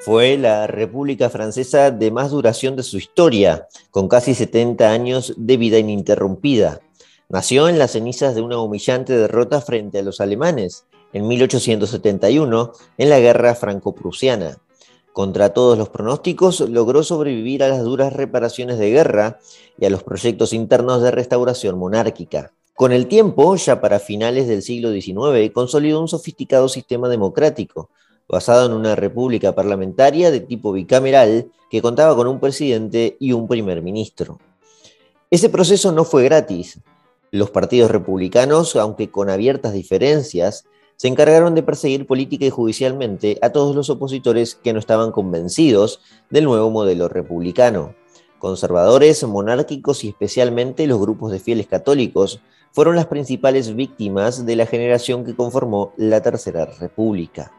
Fue la República Francesa de más duración de su historia, con casi 70 años de vida ininterrumpida. Nació en las cenizas de una humillante derrota frente a los alemanes en 1871 en la Guerra Franco-Prusiana. Contra todos los pronósticos, logró sobrevivir a las duras reparaciones de guerra y a los proyectos internos de restauración monárquica. Con el tiempo, ya para finales del siglo XIX, consolidó un sofisticado sistema democrático, basado en una república parlamentaria de tipo bicameral que contaba con un presidente y un primer ministro. Ese proceso no fue gratis. Los partidos republicanos, aunque con abiertas diferencias, se encargaron de perseguir política y judicialmente a todos los opositores que no estaban convencidos del nuevo modelo republicano. Conservadores, monárquicos y especialmente los grupos de fieles católicos fueron las principales víctimas de la generación que conformó la Tercera República.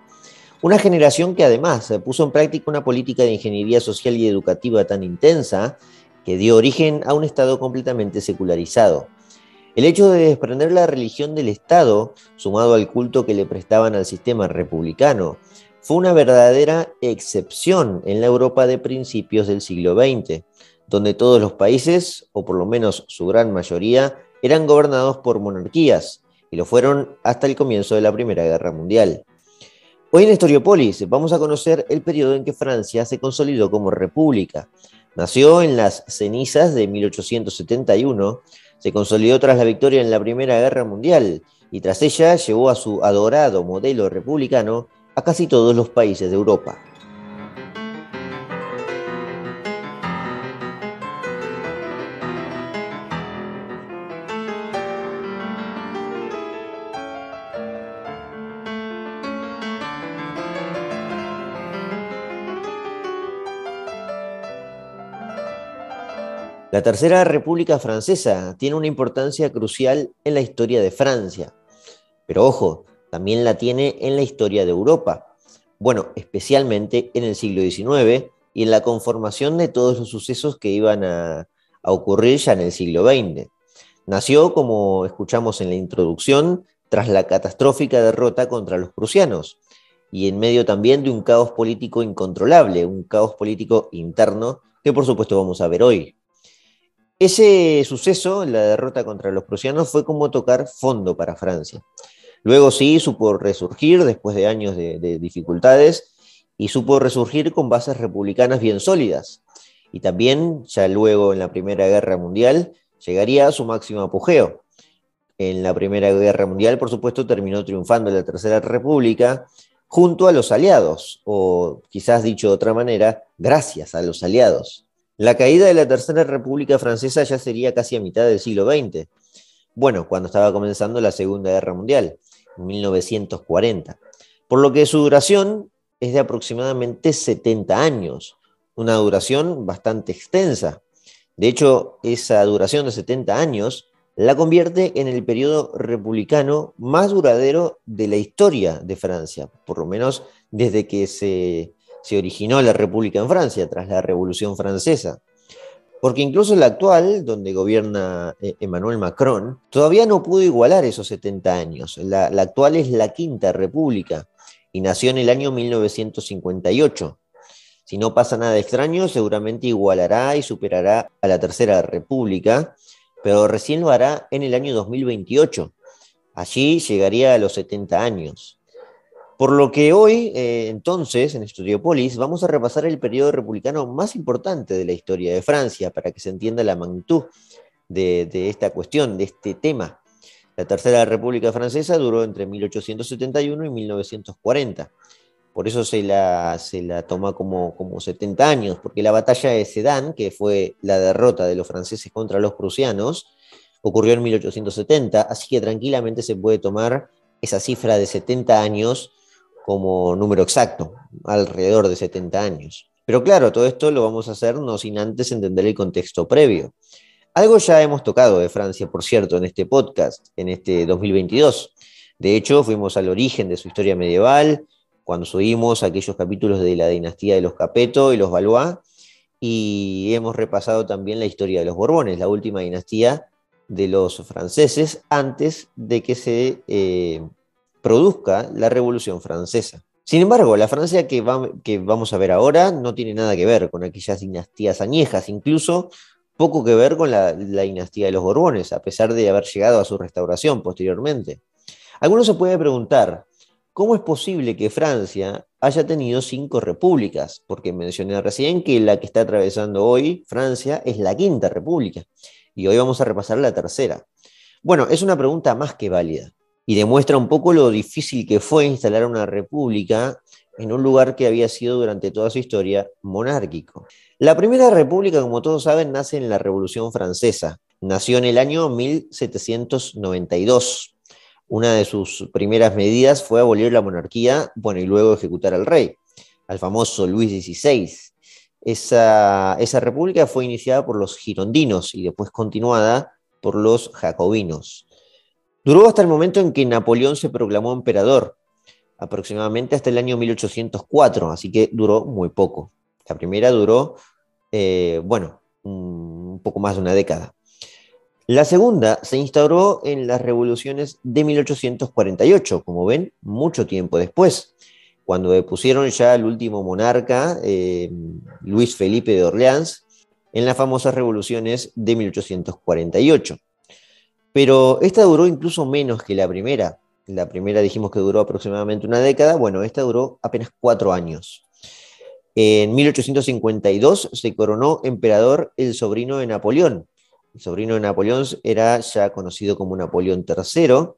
Una generación que además puso en práctica una política de ingeniería social y educativa tan intensa que dio origen a un Estado completamente secularizado. El hecho de desprender la religión del Estado, sumado al culto que le prestaban al sistema republicano, fue una verdadera excepción en la Europa de principios del siglo XX, donde todos los países, o por lo menos su gran mayoría, eran gobernados por monarquías, y lo fueron hasta el comienzo de la Primera Guerra Mundial. Hoy en Historiopolis vamos a conocer el periodo en que Francia se consolidó como república. Nació en las cenizas de 1871 se consolidó tras la victoria en la Primera Guerra Mundial y tras ella llevó a su adorado modelo republicano a casi todos los países de Europa. La Tercera República Francesa tiene una importancia crucial en la historia de Francia, pero ojo, también la tiene en la historia de Europa, bueno, especialmente en el siglo XIX y en la conformación de todos los sucesos que iban a, ocurrir ya en el siglo XX. Nació, como escuchamos en la introducción, tras la catastrófica derrota contra los prusianos y en medio también de un caos político incontrolable, un caos político interno que por supuesto vamos a ver hoy. Ese suceso, la derrota contra los prusianos, fue como tocar fondo para Francia. Luego sí supo resurgir después de años de, dificultades y supo resurgir con bases republicanas bien sólidas. Y también, ya luego en la Primera Guerra Mundial, llegaría a su máximo apogeo. En la Primera Guerra Mundial, por supuesto, terminó triunfando la Tercera República junto a los aliados, o quizás dicho de otra manera, gracias a los aliados. La caída de la Tercera República Francesa ya sería casi a mitad del siglo XX, bueno, cuando estaba comenzando la Segunda Guerra Mundial, en 1940, por lo que su duración es de aproximadamente 70 años, una duración bastante extensa. De hecho, esa duración de 70 años la convierte en el periodo republicano más duradero de la historia de Francia, por lo menos desde que se se originó la República en Francia tras la Revolución Francesa. Porque incluso la actual, donde gobierna eh, Emmanuel Macron, todavía no pudo igualar esos 70 años. La, la, actual es la Quinta República y nació en el año 1958. Si no pasa nada extraño, seguramente igualará y superará a la Tercera República, pero recién lo hará en el año 2028. Allí llegaría a los 70 años. Por lo que hoy, eh, entonces, en Estudiopolis, vamos a repasar el periodo republicano más importante de la historia de Francia, para que se entienda la magnitud de, esta cuestión, de este tema. La Tercera República Francesa duró entre 1871 y 1940. Por eso se la, se la toma como, como 70 años, porque la batalla de Sedan, que fue la derrota de los franceses contra los prusianos, ocurrió en 1870, así que tranquilamente se puede tomar esa cifra de 70 años como número exacto, alrededor de 70 años. Pero claro, todo esto lo vamos a hacer no sin antes entender el contexto previo. Algo ya hemos tocado de Francia, por cierto, en este podcast, en este 2022. De hecho, fuimos al origen de su historia medieval, cuando subimos aquellos capítulos de la dinastía de los Capeto y los Valois, y hemos repasado también la historia de los Borbones, la última dinastía de los franceses antes de que se eh, produzca la Revolución Francesa. Sin embargo, la Francia que, que, vamos a ver ahora no tiene nada que ver con aquellas dinastías añejas, incluso poco que ver con la, dinastía de los Borbones, a pesar de haber llegado a su restauración posteriormente. Algunos se puede preguntar, ¿cómo es posible que Francia haya tenido cinco repúblicas? Porque mencioné recién que la que está atravesando hoy Francia es la quinta república, y hoy vamos a repasar la tercera. Bueno, es una pregunta más que válida y demuestra un poco lo difícil que fue instalar una república en un lugar que había sido durante toda su historia monárquico. La primera república, como todos saben, nace en la Revolución Francesa. Nació en el año 1792. Una de sus primeras medidas fue abolir la monarquía, bueno, y luego ejecutar al rey, al famoso Luis XVI. Esa, esa república fue iniciada por los girondinos y después continuada por los jacobinos. Duró hasta el momento en que Napoleón se proclamó emperador, aproximadamente hasta el año 1804, así que duró muy poco. La primera duró, eh, bueno, un poco más de una década. La segunda se instauró en las revoluciones de 1848, como ven, mucho tiempo después, cuando depusieron ya al último monarca, eh, Luis Felipe de Orleans, en las famosas revoluciones de 1848. Pero esta duró incluso menos que la primera. La primera dijimos que duró aproximadamente una década. Bueno, esta duró apenas cuatro años. En 1852 se coronó emperador el sobrino de Napoleón. El sobrino de Napoleón era ya conocido como Napoleón III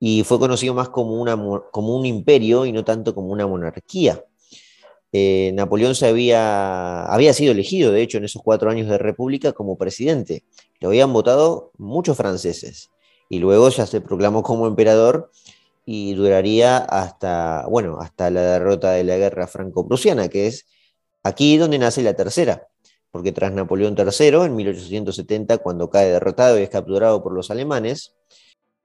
y fue conocido más como, como un imperio y no tanto como una monarquía. Eh, Napoleón se había, había sido elegido, de hecho, en esos cuatro años de república como presidente. Lo habían votado muchos franceses. Y luego ya se proclamó como emperador y duraría hasta, bueno, hasta la derrota de la guerra franco-prusiana, que es aquí donde nace la tercera. Porque tras Napoleón III, en 1870, cuando cae derrotado y es capturado por los alemanes,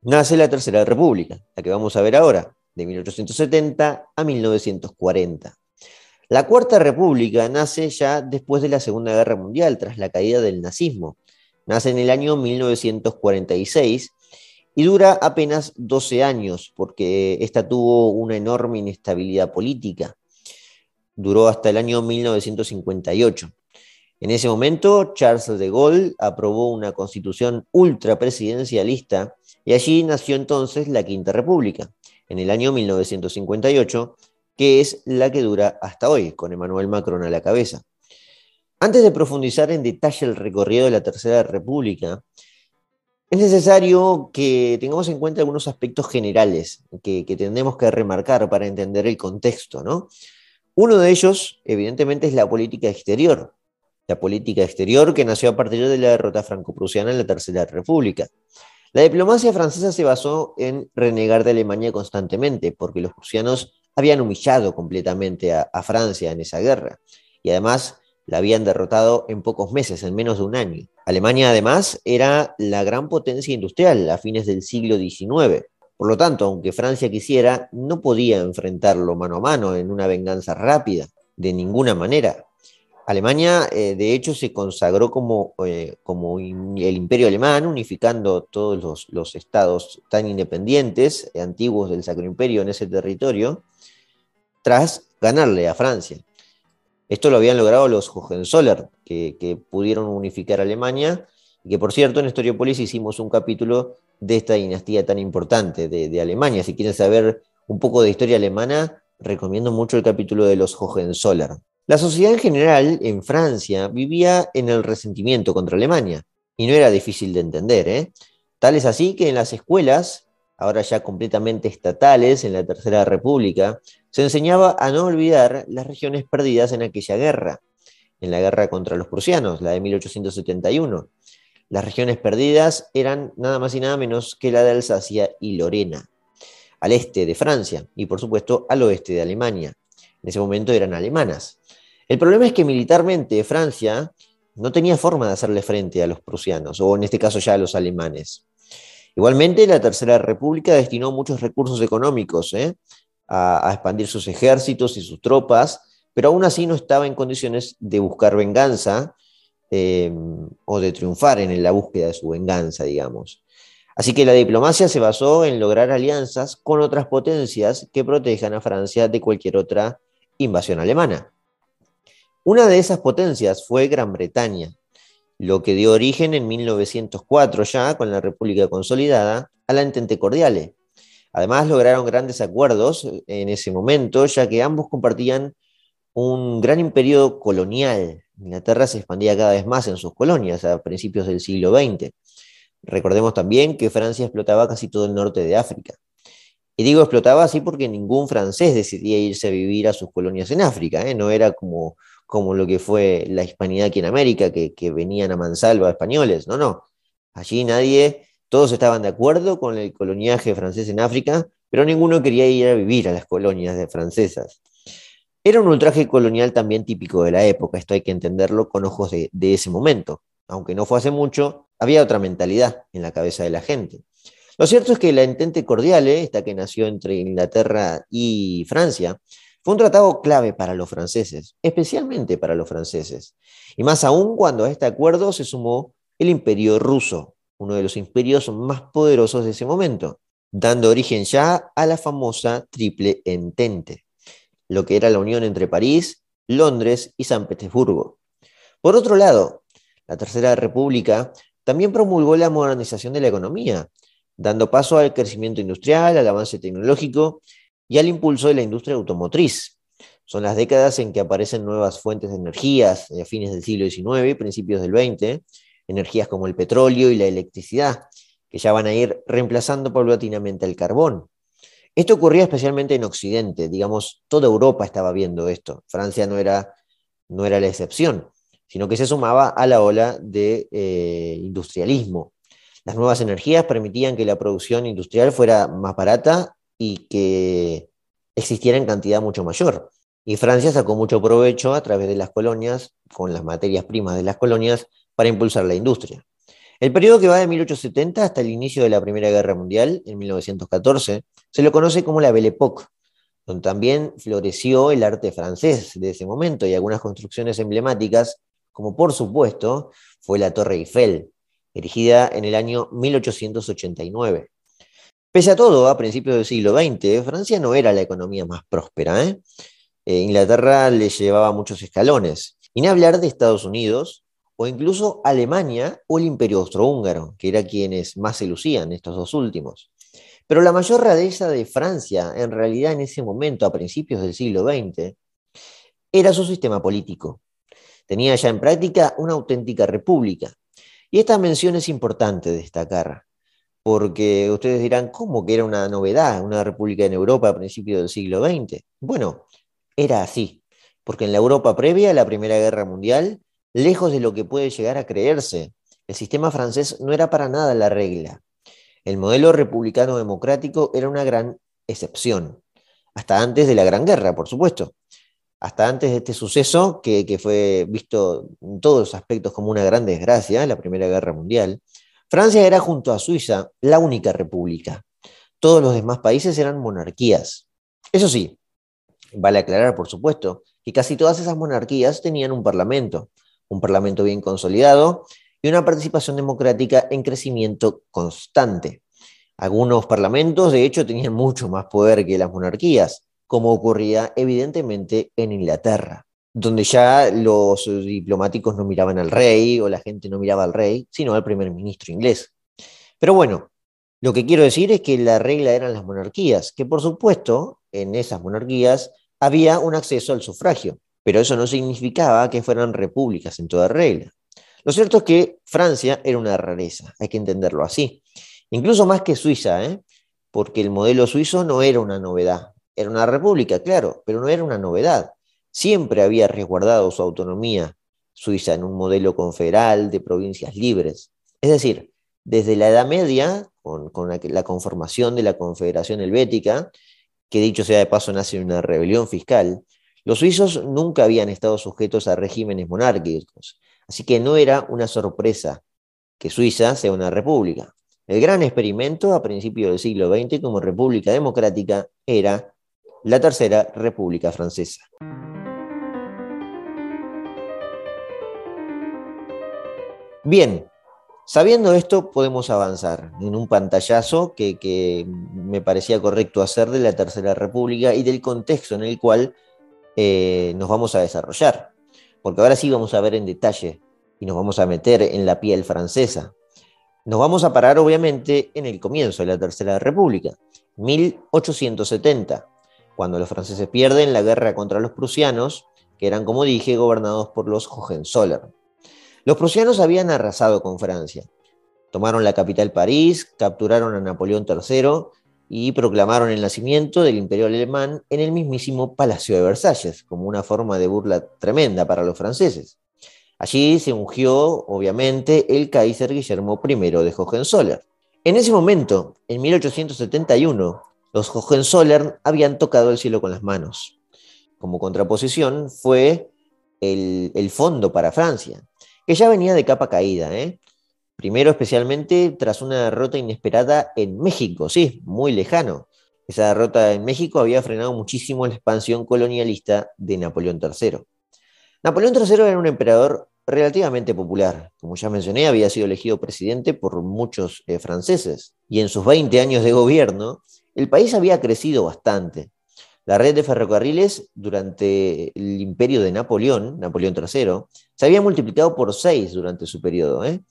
nace la Tercera República, la que vamos a ver ahora, de 1870 a 1940. La Cuarta República nace ya después de la Segunda Guerra Mundial, tras la caída del nazismo. Nace en el año 1946 y dura apenas 12 años, porque esta tuvo una enorme inestabilidad política. Duró hasta el año 1958. En ese momento, Charles de Gaulle aprobó una constitución ultrapresidencialista y allí nació entonces la Quinta República. En el año 1958 que es la que dura hasta hoy, con Emmanuel Macron a la cabeza. Antes de profundizar en detalle el recorrido de la Tercera República, es necesario que tengamos en cuenta algunos aspectos generales que, que que remarcar para entender el contexto. ¿no? Uno de ellos, evidentemente, es la política exterior. La política exterior que nació a partir de la derrota franco-prusiana en la Tercera República. La diplomacia francesa se basó en renegar de Alemania constantemente, porque los prusianos habían humillado completamente a, Francia en esa guerra y además la habían derrotado en pocos meses, en menos de un año. Alemania además era la gran potencia industrial a fines del siglo XIX. Por lo tanto, aunque Francia quisiera, no podía enfrentarlo mano a mano en una venganza rápida, de ninguna manera. Alemania, eh, de hecho, se consagró como, eh, como el imperio alemán, unificando todos los, estados tan independientes, eh, antiguos del Sacro Imperio en ese territorio, tras ganarle a Francia. Esto lo habían logrado los Hohenzollern, que, pudieron unificar Alemania, y que por cierto en Historiopolis hicimos un capítulo de esta dinastía tan importante de, Alemania. Si quieren saber un poco de historia alemana, recomiendo mucho el capítulo de los Hohenzollern. La sociedad en general en Francia vivía en el resentimiento contra Alemania, y no era difícil de entender. ¿eh? Tal es así que en las escuelas ahora ya completamente estatales en la Tercera República, se enseñaba a no olvidar las regiones perdidas en aquella guerra, en la guerra contra los prusianos, la de 1871. Las regiones perdidas eran nada más y nada menos que la de Alsacia y Lorena, al este de Francia y por supuesto al oeste de Alemania. En ese momento eran alemanas. El problema es que militarmente Francia no tenía forma de hacerle frente a los prusianos, o en este caso ya a los alemanes. Igualmente, la Tercera República destinó muchos recursos económicos ¿eh? a, expandir sus ejércitos y sus tropas, pero aún así no estaba en condiciones de buscar venganza eh, o de triunfar en la búsqueda de su venganza, digamos. Así que la diplomacia se basó en lograr alianzas con otras potencias que protejan a Francia de cualquier otra invasión alemana. Una de esas potencias fue Gran Bretaña, lo que dio origen en 1904 ya con la República Consolidada a la Entente Cordiale. Además lograron grandes acuerdos en ese momento, ya que ambos compartían un gran imperio colonial. Inglaterra se expandía cada vez más en sus colonias a principios del siglo XX. Recordemos también que Francia explotaba casi todo el norte de África. Y digo explotaba así porque ningún francés decidía irse a vivir a sus colonias en África. ¿eh? No era como, como lo que fue la hispanidad aquí en América, que, venían a mansalva españoles. No, no. Allí nadie, todos estaban de acuerdo con el coloniaje francés en África, pero ninguno quería ir a vivir a las colonias de francesas. Era un ultraje colonial también típico de la época, esto hay que entenderlo con ojos de, de ese momento. Aunque no fue hace mucho, había otra mentalidad en la cabeza de la gente. Lo cierto es que la Entente Cordiale, esta que nació entre Inglaterra y Francia, fue un tratado clave para los franceses, especialmente para los franceses. Y más aún cuando a este acuerdo se sumó el imperio ruso, uno de los imperios más poderosos de ese momento, dando origen ya a la famosa Triple Entente, lo que era la unión entre París, Londres y San Petersburgo. Por otro lado, la Tercera República también promulgó la modernización de la economía, dando paso al crecimiento industrial, al avance tecnológico y al impulso de la industria automotriz. Son las décadas en que aparecen nuevas fuentes de energías, a fines del siglo XIX y principios del XX, energías como el petróleo y la electricidad, que ya van a ir reemplazando paulatinamente el carbón. Esto ocurría especialmente en Occidente, digamos, toda Europa estaba viendo esto, Francia no era, no era la excepción sino que se sumaba a la ola de eh, industrialismo. Las nuevas energías permitían que la producción industrial fuera más barata y que existiera en cantidad mucho mayor. Y Francia sacó mucho provecho a través de las colonias, con las materias primas de las colonias, para impulsar la industria. El periodo que va de 1870 hasta el inicio de la Primera Guerra Mundial, en 1914, se lo conoce como la Belle Époque, donde también floreció el arte francés de ese momento y algunas construcciones emblemáticas como por supuesto fue la Torre Eiffel, erigida en el año 1889. Pese a todo, a principios del siglo XX, Francia no era la economía más próspera. ¿eh? Eh, Inglaterra le llevaba muchos escalones. Y ni hablar de Estados Unidos, o incluso Alemania o el Imperio Austrohúngaro, que era quienes más se lucían, estos dos últimos. Pero la mayor rareza de Francia, en realidad en ese momento, a principios del siglo XX, era su sistema político. Tenía ya en práctica una auténtica república. Y esta mención es importante destacar, porque ustedes dirán, ¿cómo que era una novedad una república en Europa a principios del siglo XX? Bueno, era así, porque en la Europa previa a la Primera Guerra Mundial, lejos de lo que puede llegar a creerse, el sistema francés no era para nada la regla. El modelo republicano democrático era una gran excepción, hasta antes de la Gran Guerra, por supuesto hasta antes de este suceso, que, fue visto en todos los aspectos como una gran desgracia, la Primera Guerra Mundial, Francia era junto a Suiza la única república. Todos los demás países eran monarquías. Eso sí, vale aclarar, por supuesto, que casi todas esas monarquías tenían un parlamento, un parlamento bien consolidado y una participación democrática en crecimiento constante. Algunos parlamentos, de hecho, tenían mucho más poder que las monarquías como ocurría evidentemente en Inglaterra, donde ya los diplomáticos no miraban al rey o la gente no miraba al rey, sino al primer ministro inglés. Pero bueno, lo que quiero decir es que la regla eran las monarquías, que por supuesto en esas monarquías había un acceso al sufragio, pero eso no significaba que fueran repúblicas en toda regla. Lo cierto es que Francia era una rareza, hay que entenderlo así, incluso más que Suiza, ¿eh? porque el modelo suizo no era una novedad, era una república, claro, pero no era una novedad. Siempre había resguardado su autonomía Suiza en un modelo confederal de provincias libres. Es decir, desde la Edad Media, con, la, conformación de la Confederación Helvética, que dicho sea de paso nace en una rebelión fiscal, los suizos nunca habían estado sujetos a regímenes monárquicos, así que no era una sorpresa que Suiza sea una república. El gran experimento a principios del siglo XX como república democrática era la Tercera República Francesa. Bien, Sabiendo esto, podemos avanzar en un pantallazo que, me parecía correcto hacer de la Tercera República y del contexto en el cual eh, nos vamos a desarrollar. Porque ahora sí vamos a ver en detalle y nos vamos a meter en la piel francesa. Nos vamos a parar obviamente en el comienzo de la Tercera República, 1870, cuando los franceses pierden la guerra contra los prusianos, que eran, como dije, gobernados por los Hohenzollern. Los prusianos habían arrasado con Francia. Tomaron la capital París, capturaron a Napoleón III y proclamaron el nacimiento del imperio alemán en el mismísimo Palacio de Versalles, como una forma de burla tremenda para los franceses. Allí se ungió, obviamente, el Kaiser Guillermo I de Hohenzollern. En ese momento, en 1871, los Hohenzollern habían tocado el cielo con las manos. Como contraposición fue el, el fondo para Francia, que ya venía de capa caída. ¿eh? Primero, especialmente tras una derrota inesperada en México, sí, muy lejano. Esa derrota en México había frenado muchísimo la expansión colonialista de Napoleón III. Napoleón III era un emperador relativamente popular. Como ya mencioné, había sido elegido presidente por muchos eh, franceses. Y en sus 20 años de gobierno, el país había crecido bastante. La red de ferrocarriles durante el imperio de Napoleón, Napoleón III, se había multiplicado por seis durante su periodo. ¿eh?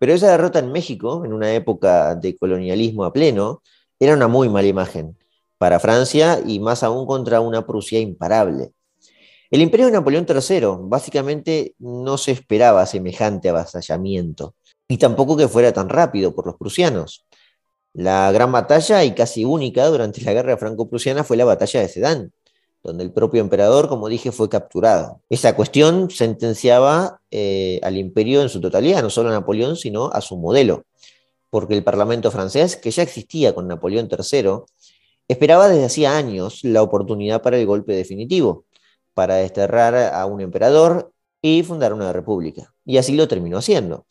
Pero esa derrota en México, en una época de colonialismo a pleno, era una muy mala imagen para Francia y más aún contra una Prusia imparable. El imperio de Napoleón III básicamente no se esperaba semejante avasallamiento y tampoco que fuera tan rápido por los prusianos. La gran batalla y casi única durante la guerra franco-prusiana fue la batalla de Sedan, donde el propio emperador, como dije, fue capturado. Esa cuestión sentenciaba eh, al imperio en su totalidad, no solo a Napoleón, sino a su modelo, porque el Parlamento francés, que ya existía con Napoleón III, esperaba desde hacía años la oportunidad para el golpe definitivo, para desterrar a un emperador y fundar una república. Y así lo terminó haciendo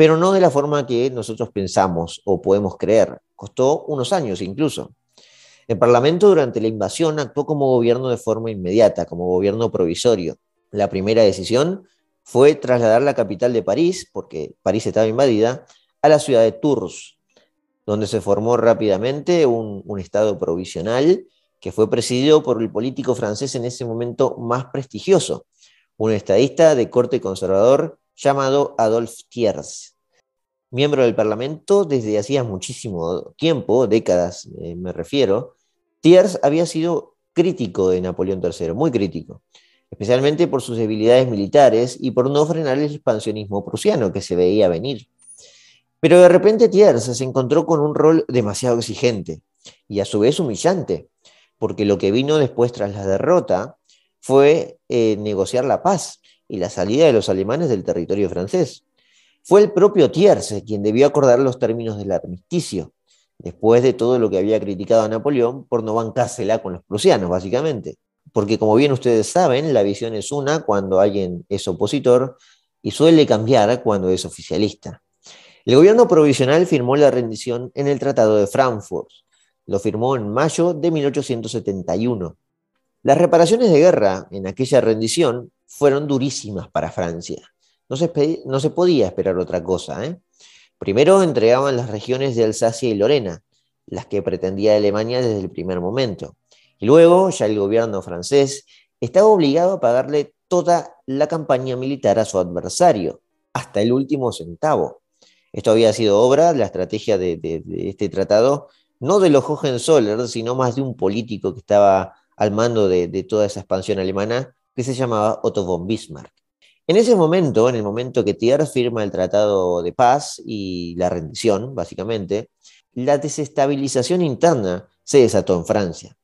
pero no de la forma que nosotros pensamos o podemos creer. Costó unos años incluso. El Parlamento durante la invasión actuó como gobierno de forma inmediata, como gobierno provisorio. La primera decisión fue trasladar la capital de París, porque París estaba invadida, a la ciudad de Tours, donde se formó rápidamente un, un Estado provisional que fue presidido por el político francés en ese momento más prestigioso, un estadista de corte conservador llamado Adolphe Thiers. Miembro del Parlamento desde hacía muchísimo tiempo, décadas eh, me refiero, Thiers había sido crítico de Napoleón III, muy crítico, especialmente por sus debilidades militares y por no frenar el expansionismo prusiano que se veía venir. Pero de repente Thiers se encontró con un rol demasiado exigente y a su vez humillante, porque lo que vino después tras la derrota fue eh, negociar la paz y la salida de los alemanes del territorio francés. Fue el propio Thiers quien debió acordar los términos del armisticio, después de todo lo que había criticado a Napoleón por no bancársela con los prusianos, básicamente. Porque como bien ustedes saben, la visión es una cuando alguien es opositor y suele cambiar cuando es oficialista. El gobierno provisional firmó la rendición en el Tratado de Frankfurt. Lo firmó en mayo de 1871. Las reparaciones de guerra en aquella rendición fueron durísimas para Francia. No se, podía esperar otra cosa. ¿eh? Primero entregaban las regiones de Alsacia y Lorena, las que pretendía Alemania desde el primer momento. Y luego ya el gobierno francés estaba obligado a pagarle toda la campaña militar a su adversario, hasta el último centavo. Esto había sido obra, la estrategia de, este tratado, no de los Hohenzollern, sino más de un político que estaba al mando de, de toda esa expansión alemana, que se llamaba Otto von Bismarck. En ese momento, en el momento que Thiers firma el Tratado de Paz y la rendición, básicamente, la desestabilización interna se desató en Francia.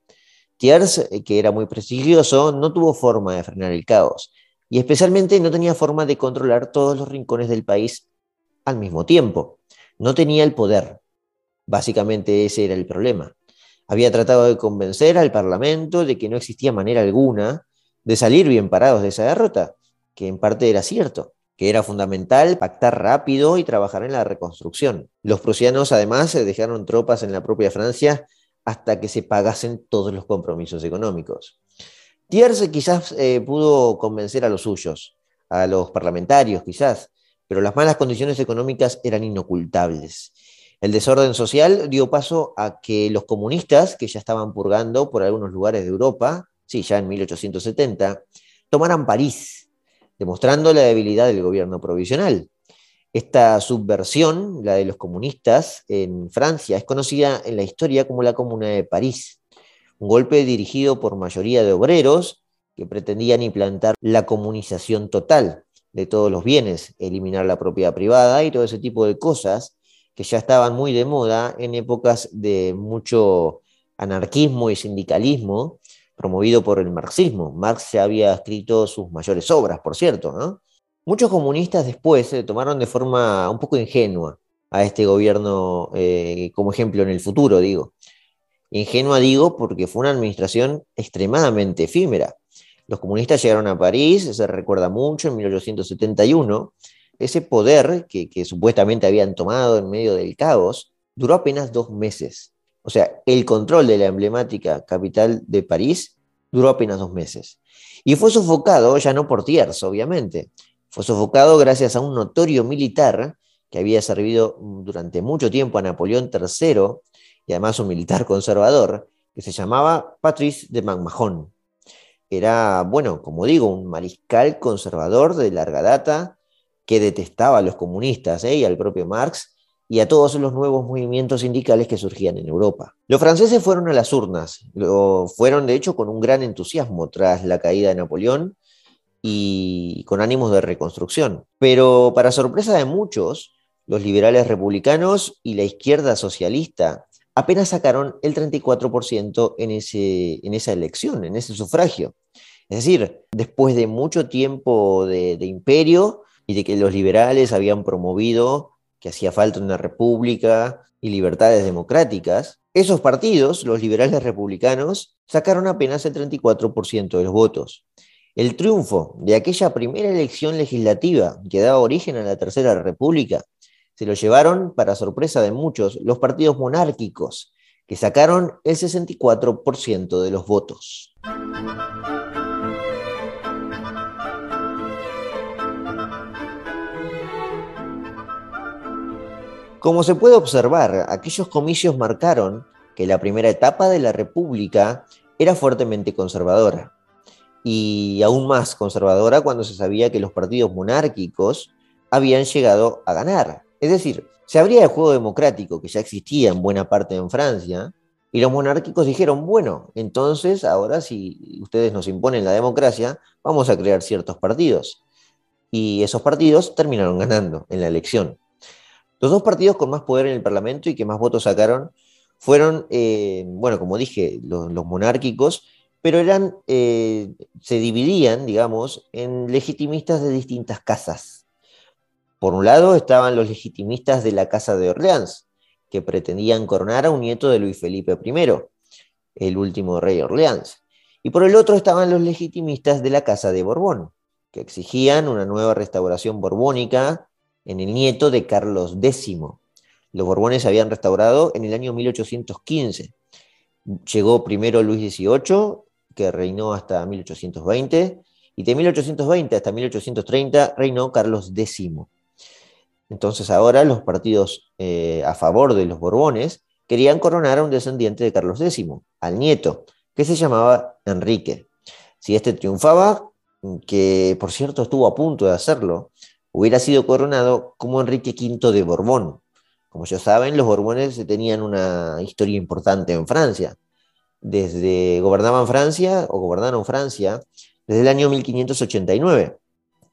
Thiers, eh, que era muy prestigioso, no tuvo forma de frenar el caos y especialmente no tenía forma de controlar todos los rincones del país al mismo tiempo. No tenía el poder. Básicamente ese era el problema. Había tratado de convencer al Parlamento de que no existía manera alguna de salir bien parados de esa derrota, que en parte era cierto, que era fundamental pactar rápido y trabajar en la reconstrucción. Los prusianos además dejaron tropas en la propia Francia hasta que se pagasen todos los compromisos económicos. Thiers quizás eh, pudo convencer a los suyos, a los parlamentarios quizás, pero las malas condiciones económicas eran inocultables. El desorden social dio paso a que los comunistas, que ya estaban purgando por algunos lugares de Europa, sí, ya en 1870, tomaran París, demostrando la debilidad del gobierno provisional. Esta subversión, la de los comunistas en Francia, es conocida en la historia como la Comuna de París, un golpe dirigido por mayoría de obreros que pretendían implantar la comunización total de todos los bienes, eliminar la propiedad privada y todo ese tipo de cosas que ya estaban muy de moda en épocas de mucho anarquismo y sindicalismo promovido por el marxismo. Marx ya había escrito sus mayores obras, por cierto. Muchos comunistas después se tomaron de forma un poco ingenua a este gobierno eh, como ejemplo en el futuro, digo. Ingenua digo porque fue una administración extremadamente efímera. Los comunistas llegaron a París, se recuerda mucho, en 1871, ese poder que, supuestamente habían tomado en medio del caos duró apenas dos meses. O sea, el control de la emblemática capital de París duró apenas dos meses. Y fue sofocado, ya no por Thiers, obviamente, fue sofocado gracias a un notorio militar que había servido durante mucho tiempo a Napoleón III y además un militar conservador, que se llamaba Patrice de MacMahon. Era, bueno, como digo, un mariscal conservador de larga data, que detestaba a los comunistas ¿eh? y al propio Marx y a todos los nuevos movimientos sindicales que surgían en Europa. Los franceses fueron a las urnas, lo fueron de hecho con un gran entusiasmo tras la caída de Napoleón y con ánimos de reconstrucción. Pero para sorpresa de muchos, los liberales republicanos y la izquierda socialista apenas sacaron el 34% en, ese, en esa elección, en ese sufragio. Es decir, después de mucho tiempo de, de imperio, y de que los liberales habían promovido que hacía falta una república y libertades democráticas, esos partidos, los liberales republicanos, sacaron apenas el 34% de los votos. El triunfo de aquella primera elección legislativa que daba origen a la Tercera República se lo llevaron, para sorpresa de muchos, los partidos monárquicos, que sacaron el 64% de los votos. Como se puede observar, aquellos comicios marcaron que la primera etapa de la República era fuertemente conservadora, y aún más conservadora cuando se sabía que los partidos monárquicos habían llegado a ganar. Es decir, se abría el juego democrático que ya existía en buena parte en Francia, y los monárquicos dijeron, bueno, entonces ahora si ustedes nos imponen la democracia, vamos a crear ciertos partidos. Y esos partidos terminaron ganando en la elección. Los dos partidos con más poder en el Parlamento y que más votos sacaron fueron, eh, bueno, como dije, los, monárquicos, pero eran, eh, se dividían, digamos, en legitimistas de distintas casas. Por un lado estaban los legitimistas de la Casa de Orleans, que pretendían coronar a un nieto de Luis Felipe I, el último rey de Orleans. Y por el otro estaban los legitimistas de la Casa de Borbón, que exigían una nueva restauración borbónica en el nieto de Carlos X. Los Borbones habían restaurado en el año 1815. Llegó primero Luis XVIII, que reinó hasta 1820, y de 1820 hasta 1830 reinó Carlos X. Entonces ahora los partidos eh, a favor de los Borbones querían coronar a un descendiente de Carlos X, al nieto, que se llamaba Enrique. Si este triunfaba, que por cierto estuvo a punto de hacerlo, hubiera sido coronado como Enrique V de Borbón. Como ya saben, los Borbones tenían una historia importante en Francia. Desde gobernaban Francia o gobernaron Francia desde el año 1589.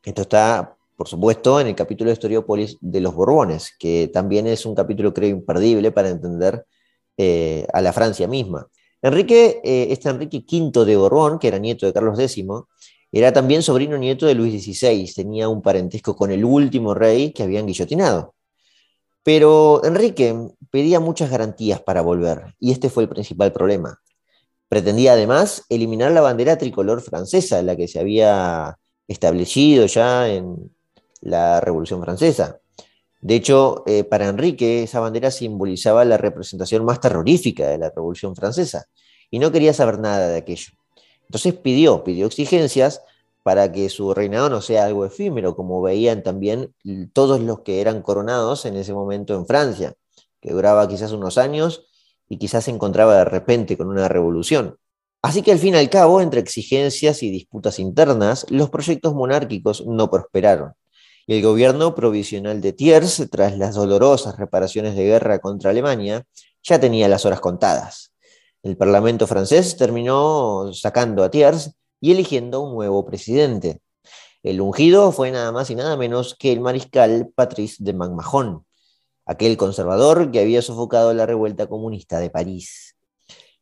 Esto está, por supuesto, en el capítulo de Historiópolis de los Borbones, que también es un capítulo, creo, imperdible para entender eh, a la Francia misma. Enrique, eh, este Enrique V de Borbón, que era nieto de Carlos X, era también sobrino nieto de Luis XVI, tenía un parentesco con el último rey que habían guillotinado. Pero Enrique pedía muchas garantías para volver, y este fue el principal problema. Pretendía además eliminar la bandera tricolor francesa, la que se había establecido ya en la Revolución Francesa. De hecho, eh, para Enrique esa bandera simbolizaba la representación más terrorífica de la Revolución Francesa, y no quería saber nada de aquello. Entonces pidió, pidió exigencias para que su reinado no sea algo efímero, como veían también todos los que eran coronados en ese momento en Francia, que duraba quizás unos años y quizás se encontraba de repente con una revolución. Así que al fin y al cabo, entre exigencias y disputas internas, los proyectos monárquicos no prosperaron. Y el gobierno provisional de Thiers, tras las dolorosas reparaciones de guerra contra Alemania, ya tenía las horas contadas. El Parlamento francés terminó sacando a Thiers y eligiendo un nuevo presidente. El ungido fue nada más y nada menos que el mariscal Patrice de MacMahon, aquel conservador que había sofocado la revuelta comunista de París.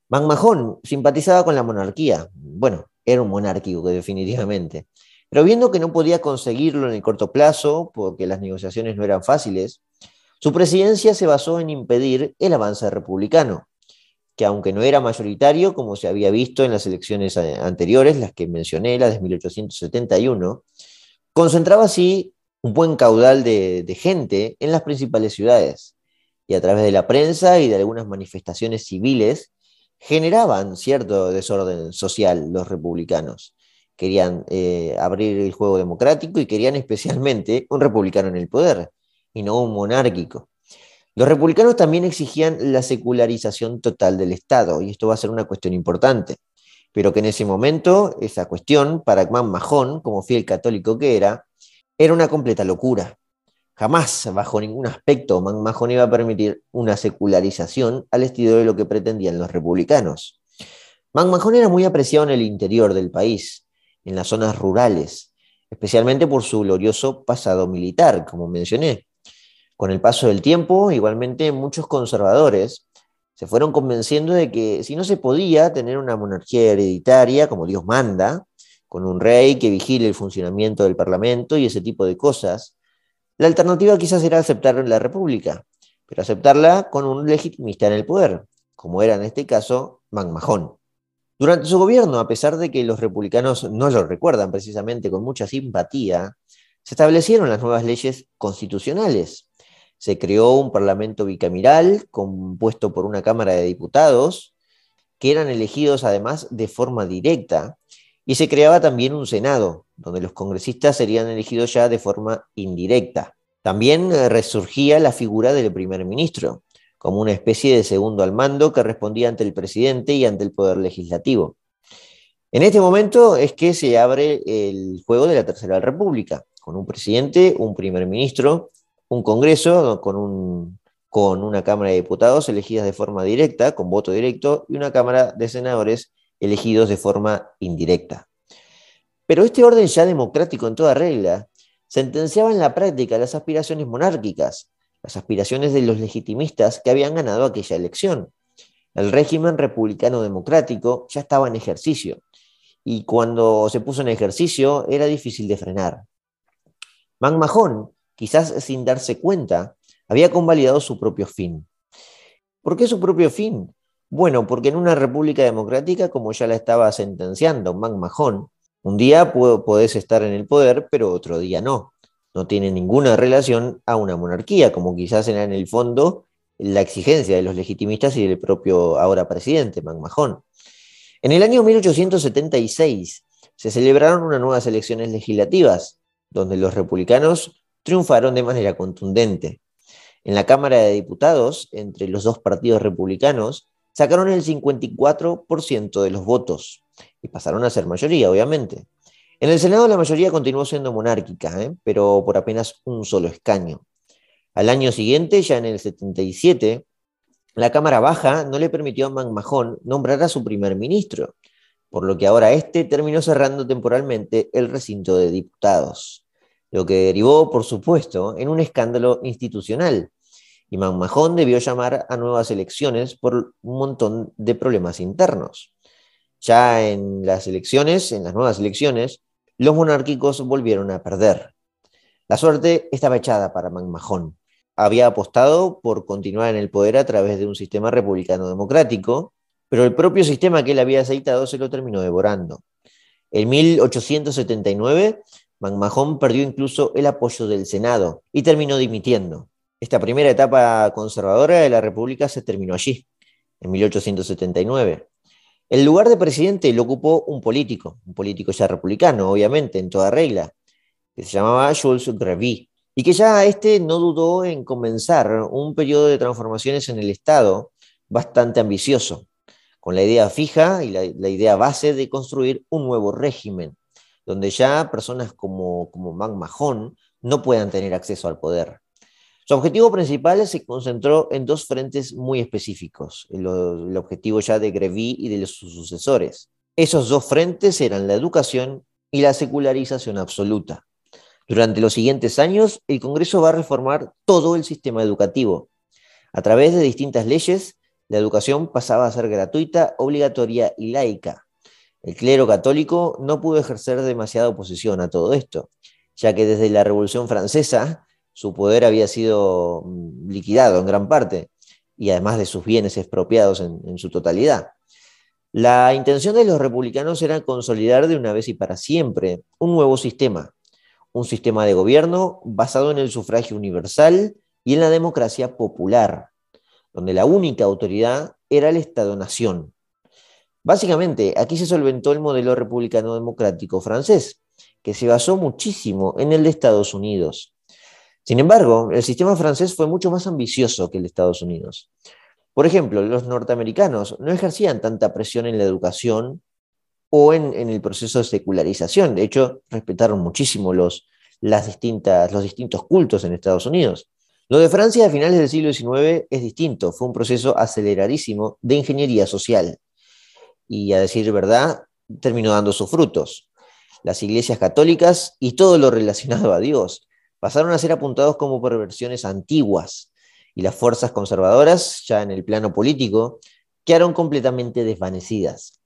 MacMahon simpatizaba con la monarquía, bueno, era un monárquico definitivamente, pero viendo que no podía conseguirlo en el corto plazo, porque las negociaciones no eran fáciles, su presidencia se basó en impedir el avance republicano que aunque no era mayoritario, como se había visto en las elecciones anteriores, las que mencioné, las de 1871, concentraba así un buen caudal de, gente en las principales ciudades y a través de la prensa y de algunas manifestaciones civiles generaban cierto desorden social los republicanos. Querían eh, abrir el juego democrático y querían especialmente un republicano en el poder y no un monárquico. Los republicanos también exigían la secularización total del Estado, y esto va a ser una cuestión importante, pero que en ese momento esa cuestión, para Mahón, como fiel católico que era, era una completa locura. Jamás, bajo ningún aspecto, Mahón iba a permitir una secularización al estilo de lo que pretendían los republicanos. Mahón era muy apreciado en el interior del país, en las zonas rurales, especialmente por su glorioso pasado militar, como mencioné. Con el paso del tiempo, igualmente muchos conservadores se fueron convenciendo de que si no se podía tener una monarquía hereditaria como Dios manda, con un rey que vigile el funcionamiento del Parlamento y ese tipo de cosas, la alternativa quizás era aceptar la República, pero aceptarla con un legitimista en el poder, como era en este caso MacMahon. Durante su gobierno, a pesar de que los republicanos no lo recuerdan precisamente con mucha simpatía, se establecieron las nuevas leyes constitucionales, se creó un parlamento bicameral compuesto por una Cámara de Diputados, que eran elegidos además de forma directa, y se creaba también un Senado, donde los congresistas serían elegidos ya de forma indirecta. También eh, resurgía la figura del primer ministro, como una especie de segundo al mando que respondía ante el presidente y ante el poder legislativo. En este momento es que se abre el juego de la Tercera República, con un presidente, un primer ministro un Congreso con, con una Cámara de Diputados elegidas de forma directa, con voto directo, y una Cámara de Senadores elegidos de forma indirecta. Pero este orden ya democrático en toda regla sentenciaba en la práctica las aspiraciones monárquicas, las aspiraciones de los legitimistas que habían ganado aquella elección. El régimen republicano democrático ya estaba en ejercicio y cuando se puso en ejercicio era difícil de frenar. MacMahon quizás sin darse cuenta, había convalidado su propio fin. ¿Por qué su propio fin? Bueno, porque en una república democrática, como ya la estaba sentenciando MacMahon, un día podés estar en el poder, pero otro día no. No tiene ninguna relación a una monarquía, como quizás era en el fondo la exigencia de los legitimistas y del propio ahora presidente, MacMahon. En el año 1876 se celebraron unas nuevas elecciones legislativas, donde los republicanos triunfaron de manera contundente. En la Cámara de Diputados, entre los dos partidos republicanos, sacaron el 54% de los votos y pasaron a ser mayoría, obviamente. En el Senado la mayoría continuó siendo monárquica, ¿eh? pero por apenas un solo escaño. Al año siguiente, ya en el 77, la Cámara Baja no le permitió a MacMahon nombrar a su primer ministro, por lo que ahora este terminó cerrando temporalmente el recinto de diputados lo que derivó, por supuesto, en un escándalo institucional. Y MacMahon debió llamar a nuevas elecciones por un montón de problemas internos. Ya en las elecciones, en las nuevas elecciones, los monárquicos volvieron a perder. La suerte estaba echada para MacMahon. Había apostado por continuar en el poder a través de un sistema republicano democrático, pero el propio sistema que él había aceitado se lo terminó devorando. En 1879 MacMahon perdió incluso el apoyo del Senado y terminó dimitiendo. Esta primera etapa conservadora de la República se terminó allí, en 1879. El lugar de presidente lo ocupó un político, un político ya republicano, obviamente, en toda regla, que se llamaba Jules Grevy, y que ya este no dudó en comenzar un periodo de transformaciones en el Estado bastante ambicioso, con la idea fija y la, idea base de construir un nuevo régimen, donde ya personas como, como Mahon no puedan tener acceso al poder. Su objetivo principal se concentró en dos frentes muy específicos, el, el objetivo ya de Grevy y de sus sucesores. Esos dos frentes eran la educación y la secularización absoluta. Durante los siguientes años, el Congreso va a reformar todo el sistema educativo. A través de distintas leyes, la educación pasaba a ser gratuita, obligatoria y laica. El clero católico no pudo ejercer demasiada oposición a todo esto, ya que desde la Revolución Francesa su poder había sido mm, liquidado en gran parte y además de sus bienes expropiados en, su totalidad. La intención de los republicanos era consolidar de una vez y para siempre un nuevo sistema, un sistema de gobierno basado en el sufragio universal y en la democracia popular, donde la única autoridad era el Estado-nación. Básicamente, aquí se solventó el modelo republicano democrático francés, que se basó muchísimo en el de Estados Unidos. Sin embargo, el sistema francés fue mucho más ambicioso que el de Estados Unidos. Por ejemplo, los norteamericanos no ejercían tanta presión en la educación o en, el proceso de secularización. De hecho, respetaron muchísimo los, los distintos cultos en Estados Unidos. Lo de Francia a finales del siglo XIX es distinto, fue un proceso aceleradísimo de ingeniería social. Y a decir verdad, terminó dando sus frutos. Las iglesias católicas y todo lo relacionado a Dios pasaron a ser apuntados como perversiones antiguas y las fuerzas conservadoras, ya en el plano político, quedaron completamente desvanecidas.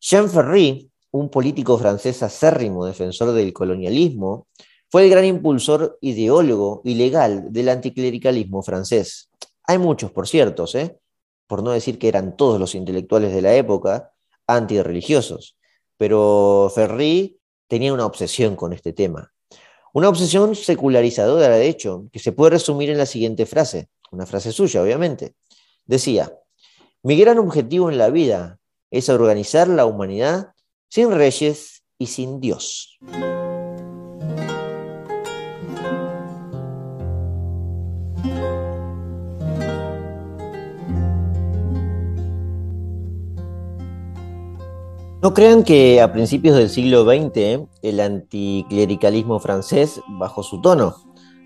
Jean Ferry, un político francés acérrimo defensor del colonialismo, fue el gran impulsor ideólogo y legal del anticlericalismo francés. Hay muchos, por cierto, ¿eh? por no decir que eran todos los intelectuales de la época antirreligiosos, pero Ferry tenía una obsesión con este tema. Una obsesión secularizadora, de hecho, que se puede resumir en la siguiente frase, una frase suya, obviamente. Decía, mi gran objetivo en la vida es organizar la humanidad sin reyes y sin Dios. No crean que a principios del siglo XX el anticlericalismo francés bajó su tono.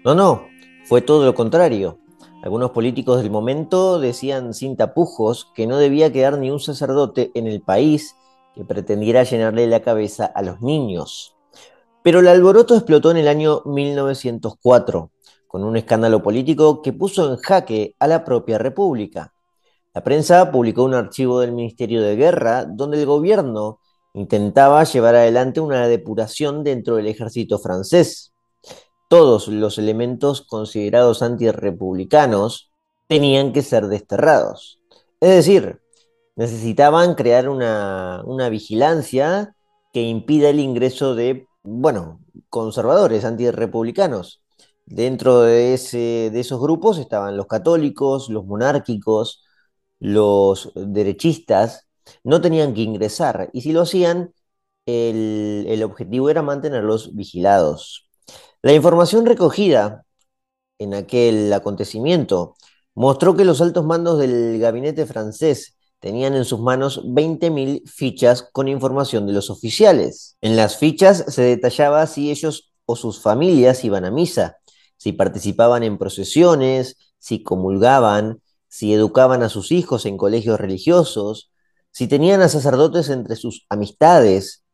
No, no, fue todo lo contrario. Algunos políticos del momento decían sin tapujos que no debía quedar ni un sacerdote en el país que pretendiera llenarle la cabeza a los niños. Pero el alboroto explotó en el año 1904, con un escándalo político que puso en jaque a la propia República. La prensa publicó un archivo del Ministerio de Guerra donde el gobierno intentaba llevar adelante una depuración dentro del ejército francés. Todos los elementos considerados antirrepublicanos tenían que ser desterrados. Es decir, necesitaban crear una, vigilancia que impida el ingreso de, bueno, conservadores antirrepublicanos. Dentro de, ese, de esos grupos estaban los católicos, los monárquicos, los derechistas no tenían que ingresar y si lo hacían, el, objetivo era mantenerlos vigilados. La información recogida en aquel acontecimiento mostró que los altos mandos del gabinete francés tenían en sus manos 20.000 fichas con información de los oficiales. En las fichas se detallaba si ellos o sus familias iban a misa, si participaban en procesiones, si comulgaban, si educaban a sus hijos en colegios religiosos, si tenían a sacerdotes entre sus amistades,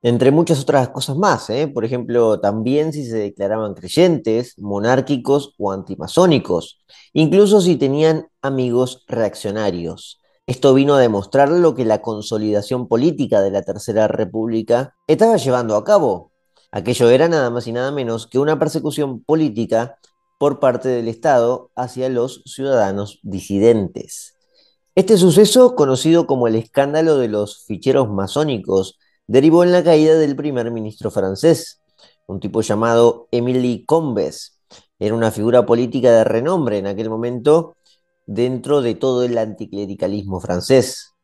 entre muchas otras cosas más. ¿eh? Por ejemplo, también si se declaraban creyentes, monárquicos o antimasónicos, incluso si tenían amigos reaccionarios. Esto vino a demostrar lo que la consolidación política de la Tercera República estaba llevando a cabo. Aquello era nada más y nada menos que una persecución política por parte del Estado hacia los ciudadanos disidentes. Este suceso, conocido como el escándalo de los ficheros masónicos, derivó en la caída del primer ministro francés, un tipo llamado Émile Combes. Era una figura política de renombre en aquel momento dentro de todo el anticlericalismo francés.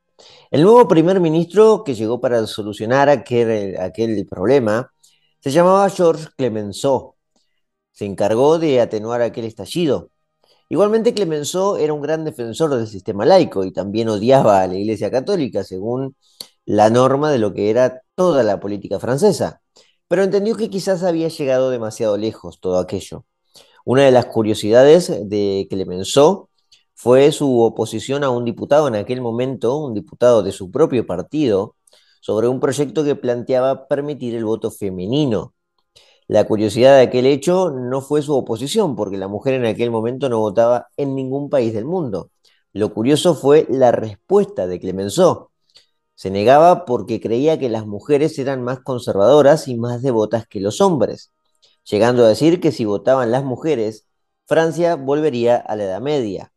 El nuevo primer ministro que llegó para solucionar aquel, aquel problema se llamaba Georges Clemenceau. Se encargó de atenuar aquel estallido. Igualmente Clemenceau era un gran defensor del sistema laico y también odiaba a la Iglesia Católica, según la norma de lo que era toda la política francesa. Pero entendió que quizás había llegado demasiado lejos todo aquello. Una de las curiosidades de Clemenceau fue su oposición a un diputado en aquel momento, un diputado de su propio partido, sobre un proyecto que planteaba permitir el voto femenino. La curiosidad de aquel hecho no fue su oposición, porque la mujer en aquel momento no votaba en ningún país del mundo. Lo curioso fue la respuesta de Clemenceau. Se negaba porque creía que las mujeres eran más conservadoras y más devotas que los hombres, llegando a decir que si votaban las mujeres, Francia volvería a la Edad Media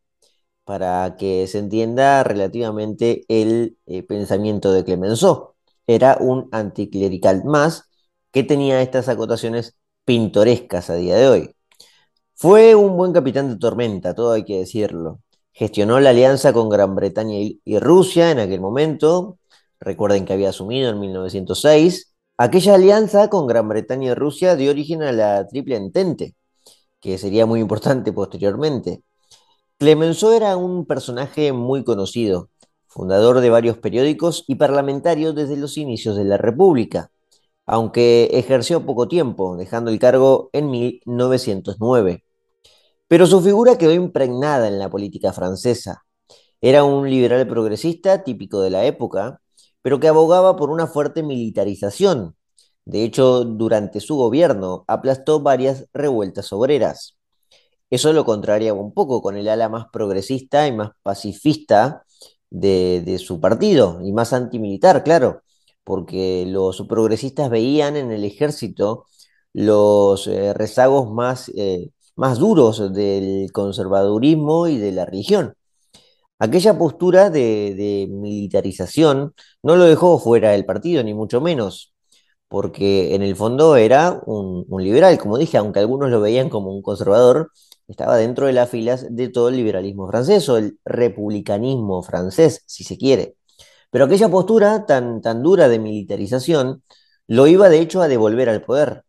para que se entienda relativamente el eh, pensamiento de Clemenceau. Era un anticlerical más que tenía estas acotaciones pintorescas a día de hoy. Fue un buen capitán de tormenta, todo hay que decirlo. Gestionó la alianza con Gran Bretaña y Rusia en aquel momento. Recuerden que había asumido en 1906. Aquella alianza con Gran Bretaña y Rusia dio origen a la Triple Entente, que sería muy importante posteriormente. Clemenceau era un personaje muy conocido, fundador de varios periódicos y parlamentario desde los inicios de la República, aunque ejerció poco tiempo, dejando el cargo en 1909. Pero su figura quedó impregnada en la política francesa. Era un liberal progresista típico de la época, pero que abogaba por una fuerte militarización. De hecho, durante su gobierno aplastó varias revueltas obreras. Eso lo contrariaba un poco con el ala más progresista y más pacifista de, su partido, y más antimilitar, claro, porque los progresistas veían en el ejército los eh, rezagos más, eh, más duros del conservadurismo y de la religión. Aquella postura de, de, militarización no lo dejó fuera del partido, ni mucho menos porque en el fondo era un, liberal, como dije, aunque algunos lo veían como un conservador, estaba dentro de las filas de todo el liberalismo francés o el republicanismo francés, si se quiere. Pero aquella postura tan, tan dura de militarización lo iba de hecho a devolver al poder.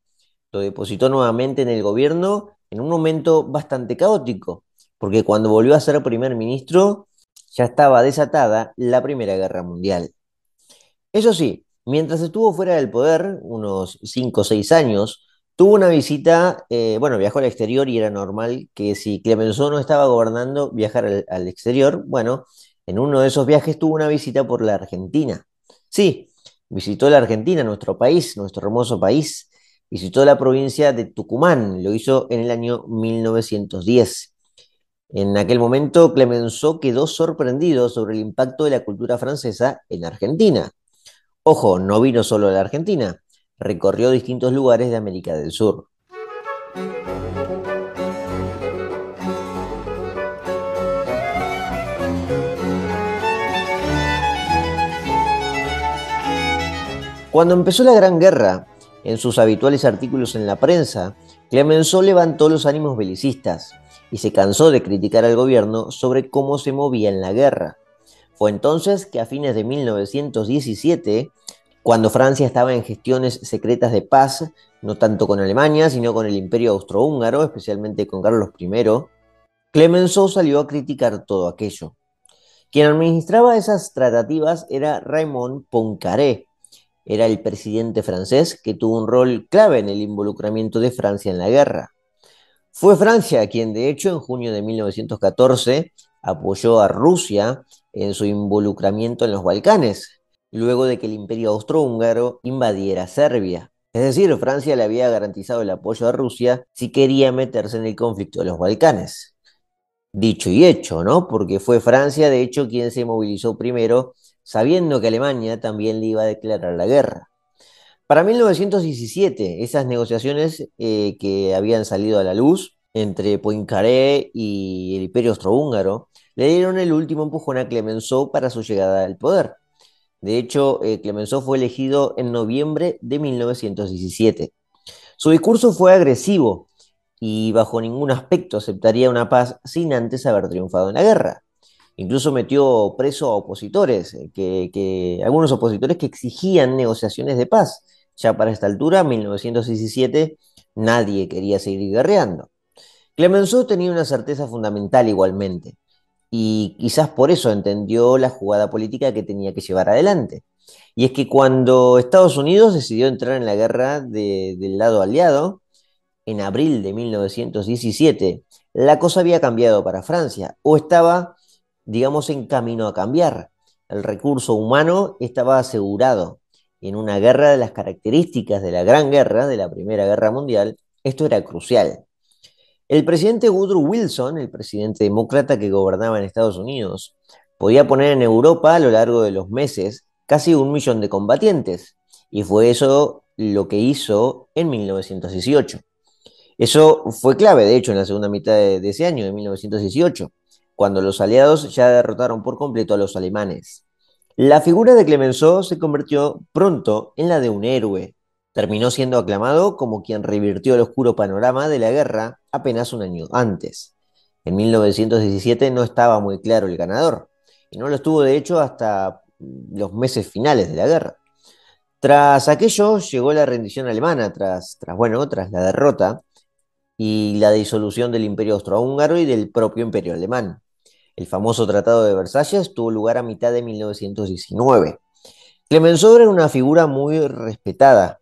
Lo depositó nuevamente en el gobierno en un momento bastante caótico, porque cuando volvió a ser primer ministro ya estaba desatada la Primera Guerra Mundial. Eso sí, Mientras estuvo fuera del poder, unos 5 o 6 años, tuvo una visita, eh, bueno, viajó al exterior y era normal que si Clemenceau no estaba gobernando, viajar al, al, exterior. Bueno, en uno de esos viajes tuvo una visita por la Argentina. Sí, visitó la Argentina, nuestro país, nuestro hermoso país. Visitó la provincia de Tucumán, lo hizo en el año 1910. En aquel momento, Clemenceau quedó sorprendido sobre el impacto de la cultura francesa en Argentina. Ojo, no vino solo a la Argentina, recorrió distintos lugares de América del Sur. Cuando empezó la Gran Guerra, en sus habituales artículos en la prensa, Clemenceau levantó los ánimos belicistas y se cansó de criticar al gobierno sobre cómo se movía en la guerra. Fue entonces que a fines de 1917, cuando Francia estaba en gestiones secretas de paz, no tanto con Alemania, sino con el Imperio Austrohúngaro, especialmente con Carlos I, Clemenceau salió a criticar todo aquello. Quien administraba esas tratativas era Raymond Poincaré, era el presidente francés que tuvo un rol clave en el involucramiento de Francia en la guerra. Fue Francia quien, de hecho, en junio de 1914 apoyó a Rusia en su involucramiento en los Balcanes, luego de que el imperio austrohúngaro invadiera Serbia. Es decir, Francia le había garantizado el apoyo a Rusia si quería meterse en el conflicto de los Balcanes. Dicho y hecho, ¿no? Porque fue Francia, de hecho, quien se movilizó primero, sabiendo que Alemania también le iba a declarar la guerra. Para 1917, esas negociaciones eh, que habían salido a la luz entre Poincaré y el Imperio Austrohúngaro le dieron el último empujón a Clemenceau para su llegada al poder. De hecho, eh, Clemenceau fue elegido en noviembre de 1917. Su discurso fue agresivo y bajo ningún aspecto aceptaría una paz sin antes haber triunfado en la guerra. Incluso metió preso a opositores, eh, que, algunos opositores que exigían negociaciones de paz. Ya para esta altura, 1917, nadie quería seguir guerreando. Clemenceau tenía una certeza fundamental igualmente, y quizás por eso entendió la jugada política que tenía que llevar adelante. Y es que cuando Estados Unidos decidió entrar en la guerra del lado aliado, en abril de 1917, la cosa había cambiado para Francia, o estaba, digamos, en camino a cambiar. El recurso humano estaba asegurado. En una guerra de las características de la Gran Guerra, de la Primera Guerra Mundial, esto era crucial. El presidente Woodrow Wilson, el presidente demócrata que gobernaba en Estados Unidos, podía poner en Europa a lo largo de los meses casi un millón de combatientes, y fue eso lo que hizo en 1918. Eso fue clave, de hecho, en la segunda mitad de, ese año, de 1918, cuando los aliados ya derrotaron por completo a los alemanes. La figura de Clemenceau se convirtió pronto en la de un héroe. Terminó siendo aclamado como quien revirtió el oscuro panorama de la guerra apenas un año antes. En 1917 no estaba muy claro el ganador, y no lo estuvo de hecho hasta los meses finales de la guerra. Tras aquello llegó la rendición alemana, tras, tras, bueno, tras la derrota, y la disolución del Imperio Austrohúngaro y del propio Imperio Alemán. El famoso Tratado de Versalles tuvo lugar a mitad de 1919. Clemenceau era una figura muy respetada.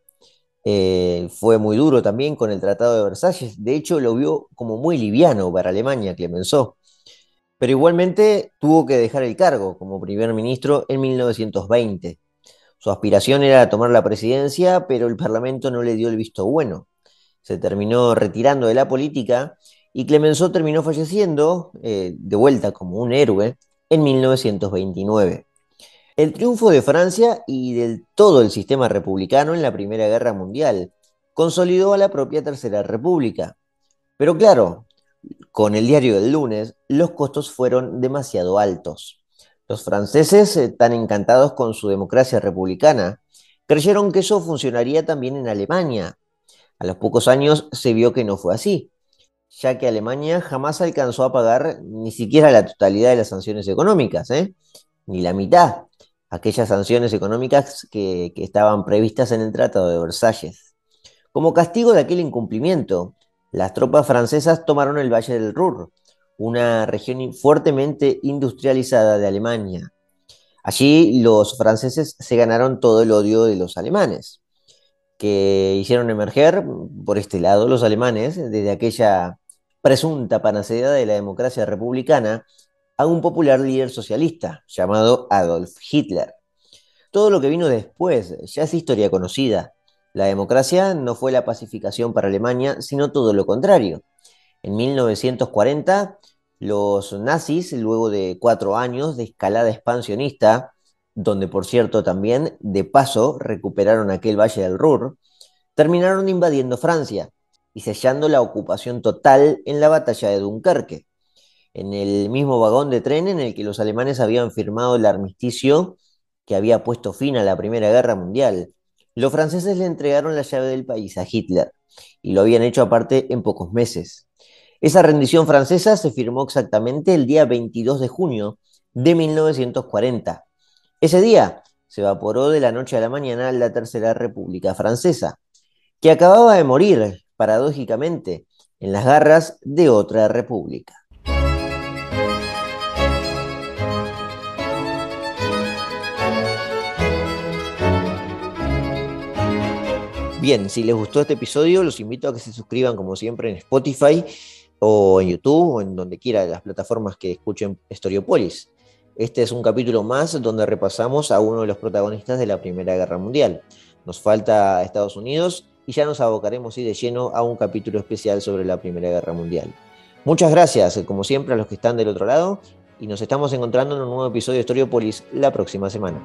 Eh, fue muy duro también con el Tratado de Versalles. De hecho, lo vio como muy liviano para Alemania, Clemenceau. Pero igualmente tuvo que dejar el cargo como primer ministro en 1920. Su aspiración era tomar la presidencia, pero el Parlamento no le dio el visto bueno se terminó retirando de la política y Clemenceau terminó falleciendo, eh, de vuelta como un héroe, en 1929. El triunfo de Francia y del todo el sistema republicano en la Primera Guerra Mundial consolidó a la propia Tercera República. Pero claro, con el diario del lunes, los costos fueron demasiado altos. Los franceses, eh, tan encantados con su democracia republicana, creyeron que eso funcionaría también en Alemania, a los pocos años se vio que no fue así, ya que Alemania jamás alcanzó a pagar ni siquiera la totalidad de las sanciones económicas, ¿eh? ni la mitad, aquellas sanciones económicas que, que estaban previstas en el Tratado de Versalles. Como castigo de aquel incumplimiento, las tropas francesas tomaron el Valle del Ruhr, una región fuertemente industrializada de Alemania. Allí los franceses se ganaron todo el odio de los alemanes que hicieron emerger por este lado los alemanes desde aquella presunta panacea de la democracia republicana a un popular líder socialista llamado Adolf Hitler. Todo lo que vino después ya es historia conocida. La democracia no fue la pacificación para Alemania, sino todo lo contrario. En 1940, los nazis, luego de cuatro años de escalada expansionista, donde por cierto también de paso recuperaron aquel valle del Ruhr, terminaron invadiendo Francia y sellando la ocupación total en la batalla de Dunkerque, en el mismo vagón de tren en el que los alemanes habían firmado el armisticio que había puesto fin a la Primera Guerra Mundial. Los franceses le entregaron la llave del país a Hitler y lo habían hecho aparte en pocos meses. Esa rendición francesa se firmó exactamente el día 22 de junio de 1940 ese día se evaporó de la noche a la mañana la Tercera República Francesa, que acababa de morir, paradójicamente, en las garras de otra república. Bien, si les gustó este episodio, los invito a que se suscriban como siempre en Spotify o en YouTube o en donde quiera las plataformas que escuchen Storiopolis. Este es un capítulo más donde repasamos a uno de los protagonistas de la Primera Guerra Mundial. Nos falta Estados Unidos y ya nos abocaremos de lleno a un capítulo especial sobre la Primera Guerra Mundial. Muchas gracias, como siempre, a los que están del otro lado y nos estamos encontrando en un nuevo episodio de Historiopolis la próxima semana.